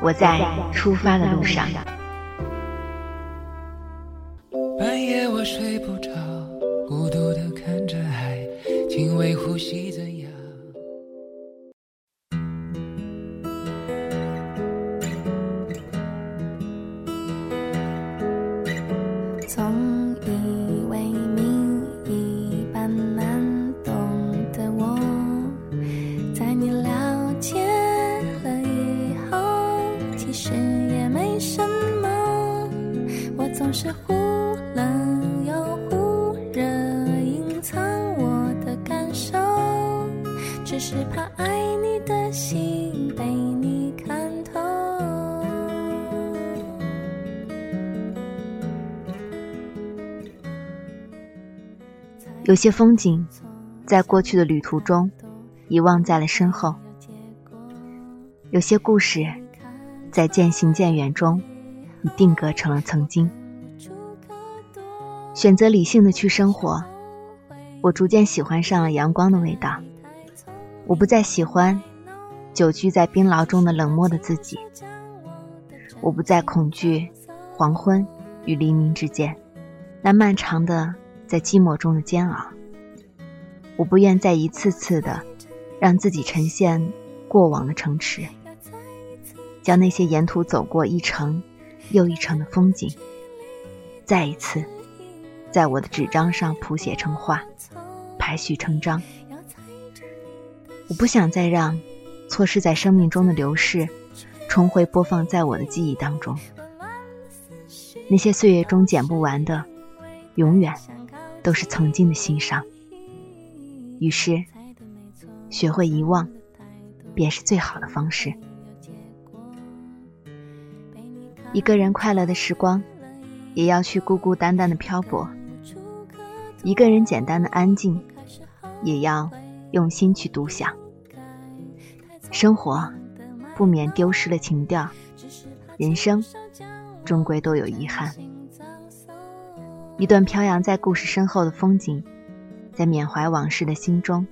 我在出发的路上。半夜我睡不着，孤独的看着海，轻微呼吸怎有些风景，在过去的旅途中遗忘在了身后；有些故事，在渐行渐远中已定格成了曾经。选择理性的去生活，我逐渐喜欢上了阳光的味道。我不再喜欢久居在冰牢中的冷漠的自己。我不再恐惧黄昏与黎明之间那漫长的在寂寞中的煎熬。我不愿再一次次的让自己呈现过往的城池，将那些沿途走过一程又一程的风景，再一次。在我的纸张上谱写成画，排序成章。我不想再让错失在生命中的流逝，重回播放在我的记忆当中。那些岁月中剪不完的，永远都是曾经的心伤。于是，学会遗忘，便是最好的方式。一个人快乐的时光，也要去孤孤单单的漂泊。一个人简单的安静，也要用心去独享。生活不免丢失了情调，人生终归都有遗憾。一段飘扬在故事身后的风景，在缅怀往事的心中，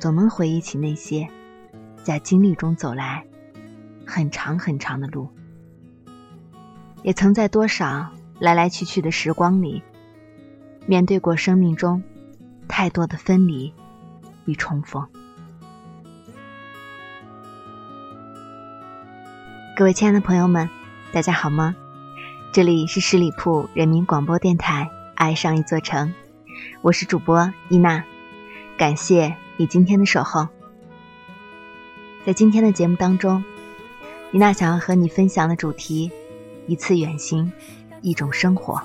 总能回忆起那些在经历中走来很长很长的路，也曾在多少来来去去的时光里。面对过生命中太多的分离与重逢，各位亲爱的朋友们，大家好吗？这里是十里铺人民广播电台《爱上一座城》，我是主播伊娜，感谢你今天的守候。在今天的节目当中，伊娜想要和你分享的主题：一次远行，一种生活。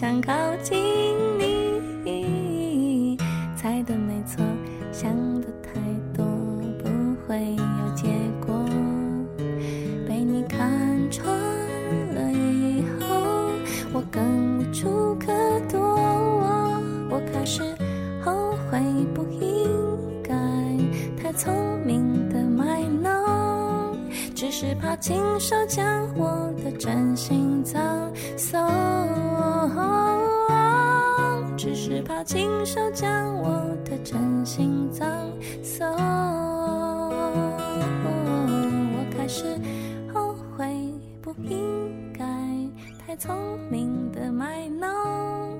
想靠近你，猜的没错，想的太多不会有结果。被你看穿了以后，我更无处可躲。我我开始后悔不应该太聪明的卖弄，只是怕亲手将我的真心亲手将我的真心葬送，我开始后悔不应该太聪明的卖弄，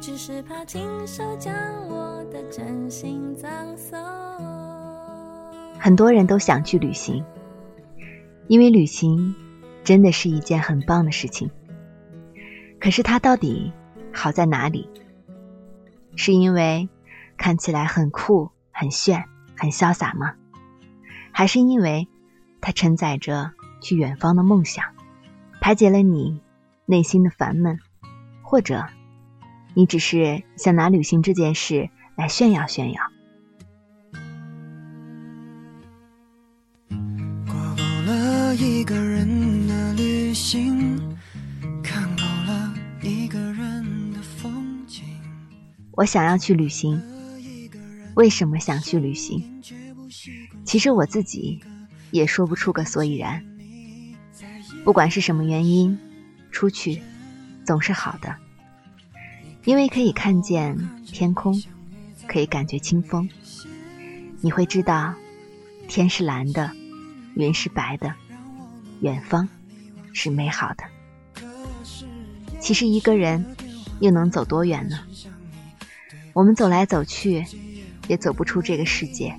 只是怕亲手将我的真心葬送。很多人都想去旅行，因为旅行真的是一件很棒的事情。可是它到底好在哪里？是因为看起来很酷、很炫、很潇洒吗？还是因为它承载着去远方的梦想，排解了你内心的烦闷？或者，你只是想拿旅行这件事来炫耀炫耀？我想要去旅行，为什么想去旅行？其实我自己也说不出个所以然。不管是什么原因，出去。总是好的，因为可以看见天空，可以感觉清风。你会知道，天是蓝的，云是白的，远方是美好的。其实一个人又能走多远呢？我们走来走去，也走不出这个世界，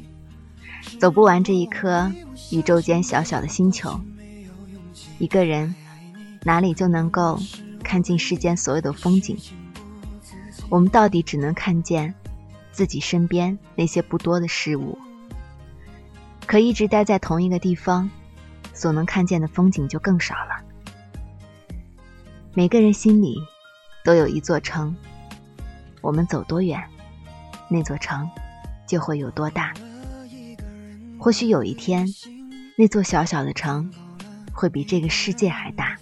走不完这一颗宇宙间小小的星球。一个人哪里就能够？看尽世间所有的风景，我们到底只能看见自己身边那些不多的事物。可一直待在同一个地方，所能看见的风景就更少了。每个人心里都有一座城，我们走多远，那座城就会有多大。或许有一天，那座小小的城会比这个世界还大。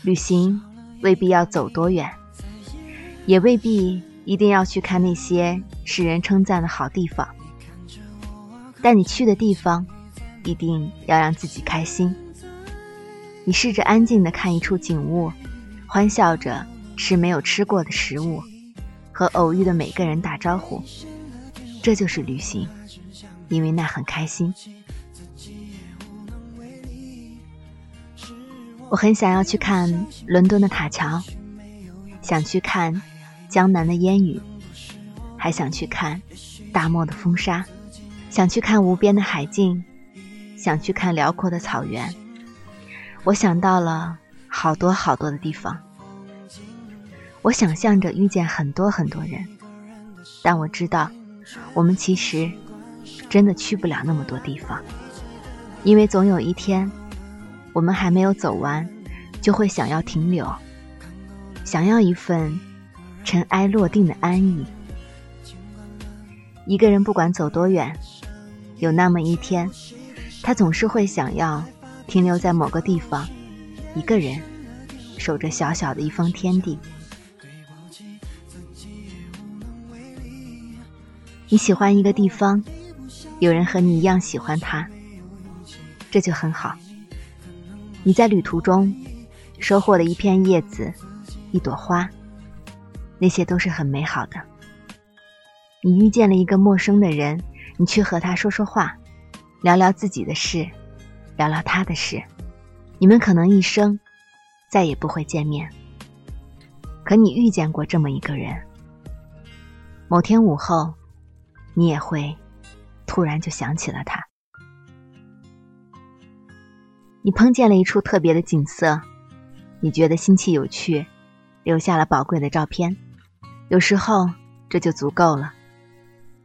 旅行未必要走多远，也未必一定要去看那些世人称赞的好地方。但你去的地方，一定要让自己开心。你试着安静的看一处景物，欢笑着吃没有吃过的食物，和偶遇的每个人打招呼，这就是旅行，因为那很开心。我很想要去看伦敦的塔桥，想去看江南的烟雨，还想去看大漠的风沙，想去看无边的海境，想去看辽阔的草原。我想到了好多好多的地方，我想象着遇见很多很多人，但我知道，我们其实真的去不了那么多地方，因为总有一天。我们还没有走完，就会想要停留，想要一份尘埃落定的安逸。一个人不管走多远，有那么一天，他总是会想要停留在某个地方，一个人守着小小的一方天地。你喜欢一个地方，有人和你一样喜欢它，这就很好。你在旅途中收获了一片叶子，一朵花，那些都是很美好的。你遇见了一个陌生的人，你去和他说说话，聊聊自己的事，聊聊他的事。你们可能一生再也不会见面，可你遇见过这么一个人。某天午后，你也会突然就想起了他。你碰见了一处特别的景色，你觉得新奇有趣，留下了宝贵的照片。有时候这就足够了。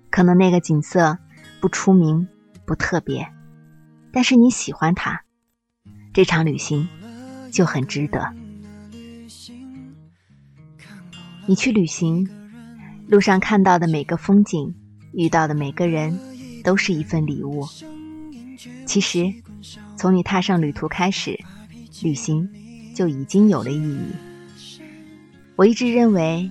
可能那个景色不出名、不特别，但是你喜欢它，这场旅行就很值得。你去旅行，路上看到的每个风景，遇到的每个人，都是一份礼物。其实。从你踏上旅途开始，旅行就已经有了意义。我一直认为，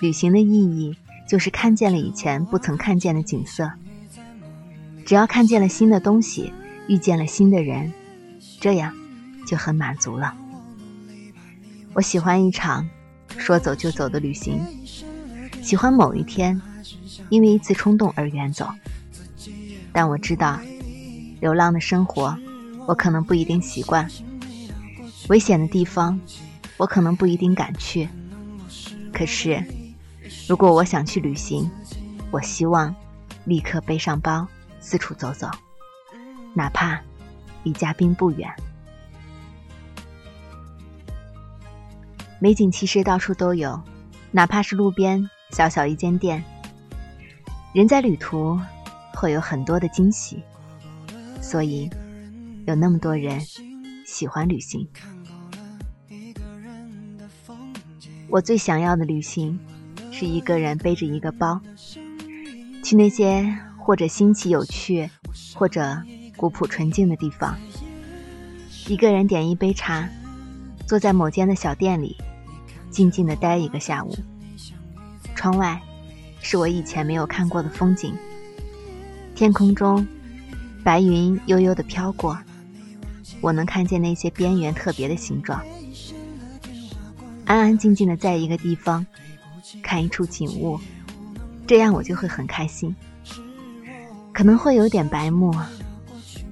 旅行的意义就是看见了以前不曾看见的景色。只要看见了新的东西，遇见了新的人，这样就很满足了。我喜欢一场说走就走的旅行，喜欢某一天因为一次冲动而远走。但我知道，流浪的生活。我可能不一定习惯危险的地方，我可能不一定敢去。可是，如果我想去旅行，我希望立刻背上包四处走走，哪怕离嘉宾不远。美景其实到处都有，哪怕是路边小小一间店。人在旅途，会有很多的惊喜，所以有那么多人喜欢旅行。我最想要的旅行，是一个人背着一个包，去那些或者新奇有趣，或者古朴纯净的地方。一个人点一杯茶，坐在某间的小店里，静静的待一个下午。窗外是我以前没有看过的风景，天空中白云悠悠的飘过，我能看见那些边缘特别的形状。安安静静的在一个地方看一处景物，这样我就会很开心。可能会有点白目，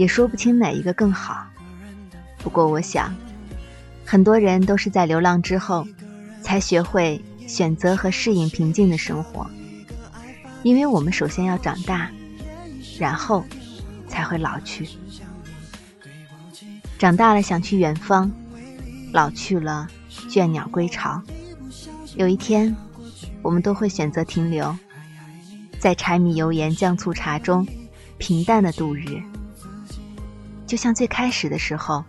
也说不清哪一个更好。不过，我想，很多人都是在流浪之后，才学会选择和适应平静的生活。因为我们首先要长大，然后才会老去。长大了想去远方，老去了倦鸟归巢。有一天，我们都会选择停留。在柴米油盐酱醋茶中，平淡的度日。就像最开始的时候，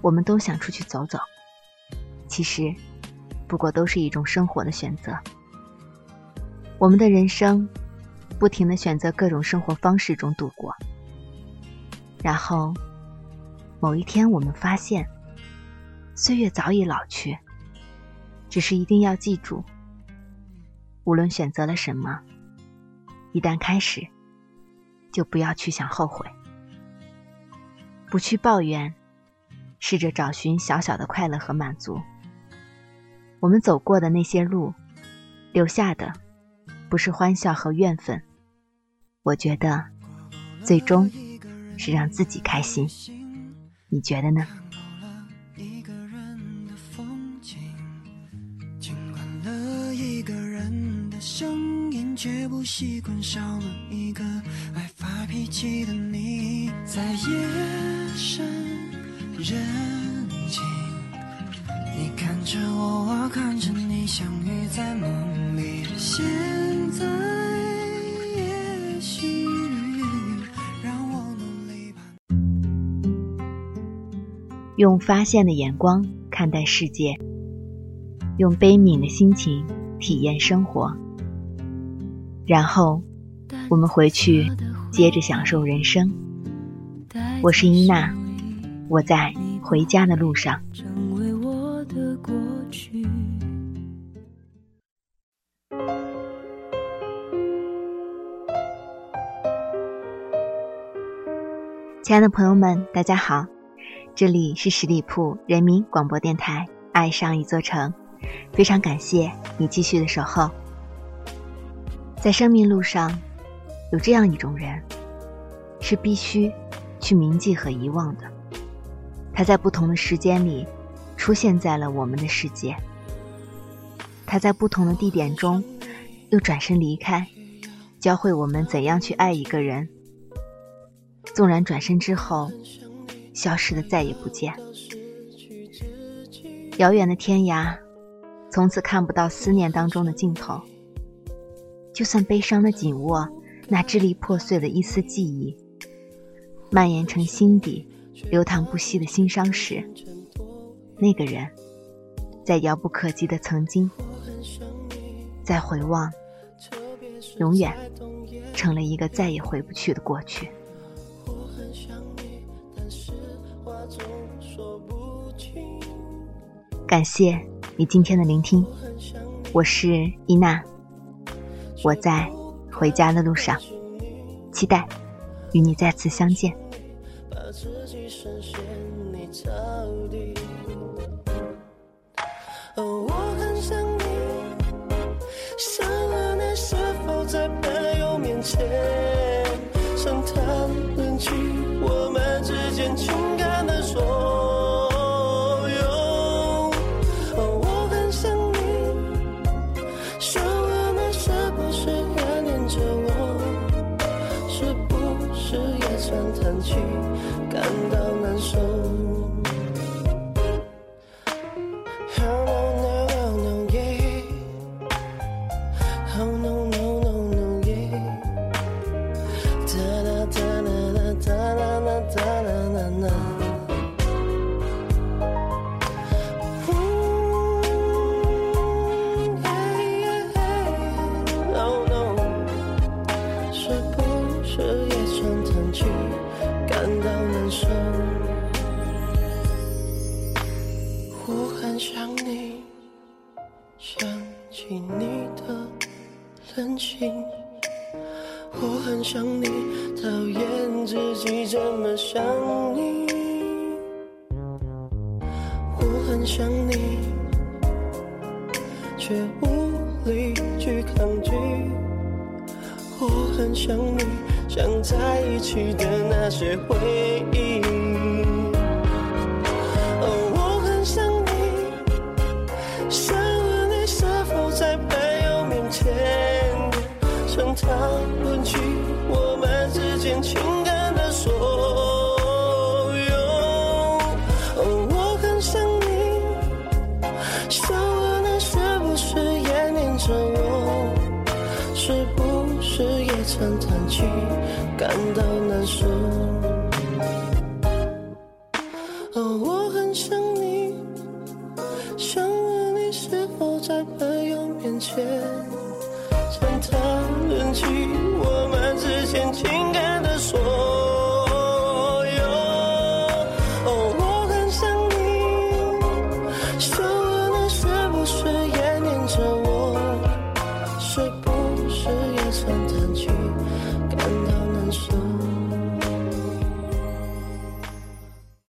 我们都想出去走走。其实，不过都是一种生活的选择。我们的人生，不停的选择各种生活方式中度过。然后，某一天我们发现，岁月早已老去。只是一定要记住，无论选择了什么。一旦开始，就不要去想后悔，不去抱怨，试着找寻小小的快乐和满足。我们走过的那些路，留下的不是欢笑和怨愤，我觉得最终是让自己开心。你觉得呢？却不习惯少了一个脾气的你，在夜深人静，你看着我，我看着你，相遇在梦里。现在也许让我努力吧。用发现的眼光看待世界，用悲悯的心情体验生活。然后，我们回去接着享受人生。我是伊娜，我在回家的路上。亲爱的朋友们，大家好，这里是十里铺人民广播电台《爱上一座城》，非常感谢你继续的守候。在生命路上，有这样一种人，是必须去铭记和遗忘的。他在不同的时间里出现在了我们的世界，他在不同的地点中又转身离开，教会我们怎样去爱一个人。纵然转身之后消失的再也不见，遥远的天涯，从此看不到思念当中的尽头。就算悲伤的紧握那支离破碎的一丝记忆，蔓延成心底流淌不息的心伤时，那个人，在遥不可及的曾经，在回望，永远成了一个再也回不去的过去。感谢你今天的聆听，我是伊娜。我在回家的路上，期待与你再次相见。去想你，想在一起的那些回忆。哦，我很想你，想问你是否在朋友面前想讨论起我们之间情感到难受。哦，我很想你，想问你是否在朋友面前